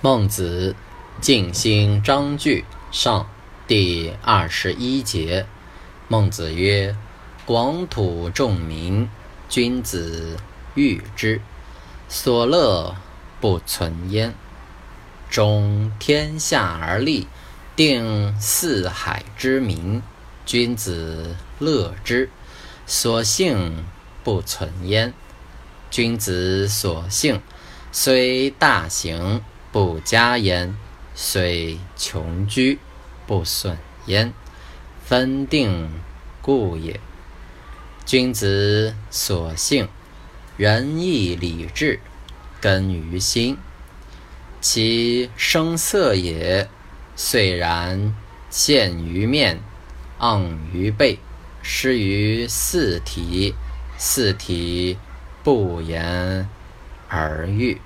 孟子尽心章句上第二十一节。孟子曰：“广土众民，君子喻之，所乐不存焉。中天下而立，定四海之民，君子乐之，所幸不存焉。君子所幸，虽大行。”不加焉，虽穷居，不损焉，分定故也。君子所性，仁义礼智，根于心。其声色也，虽然见于面，盎于背，失于四体，四体不言而喻。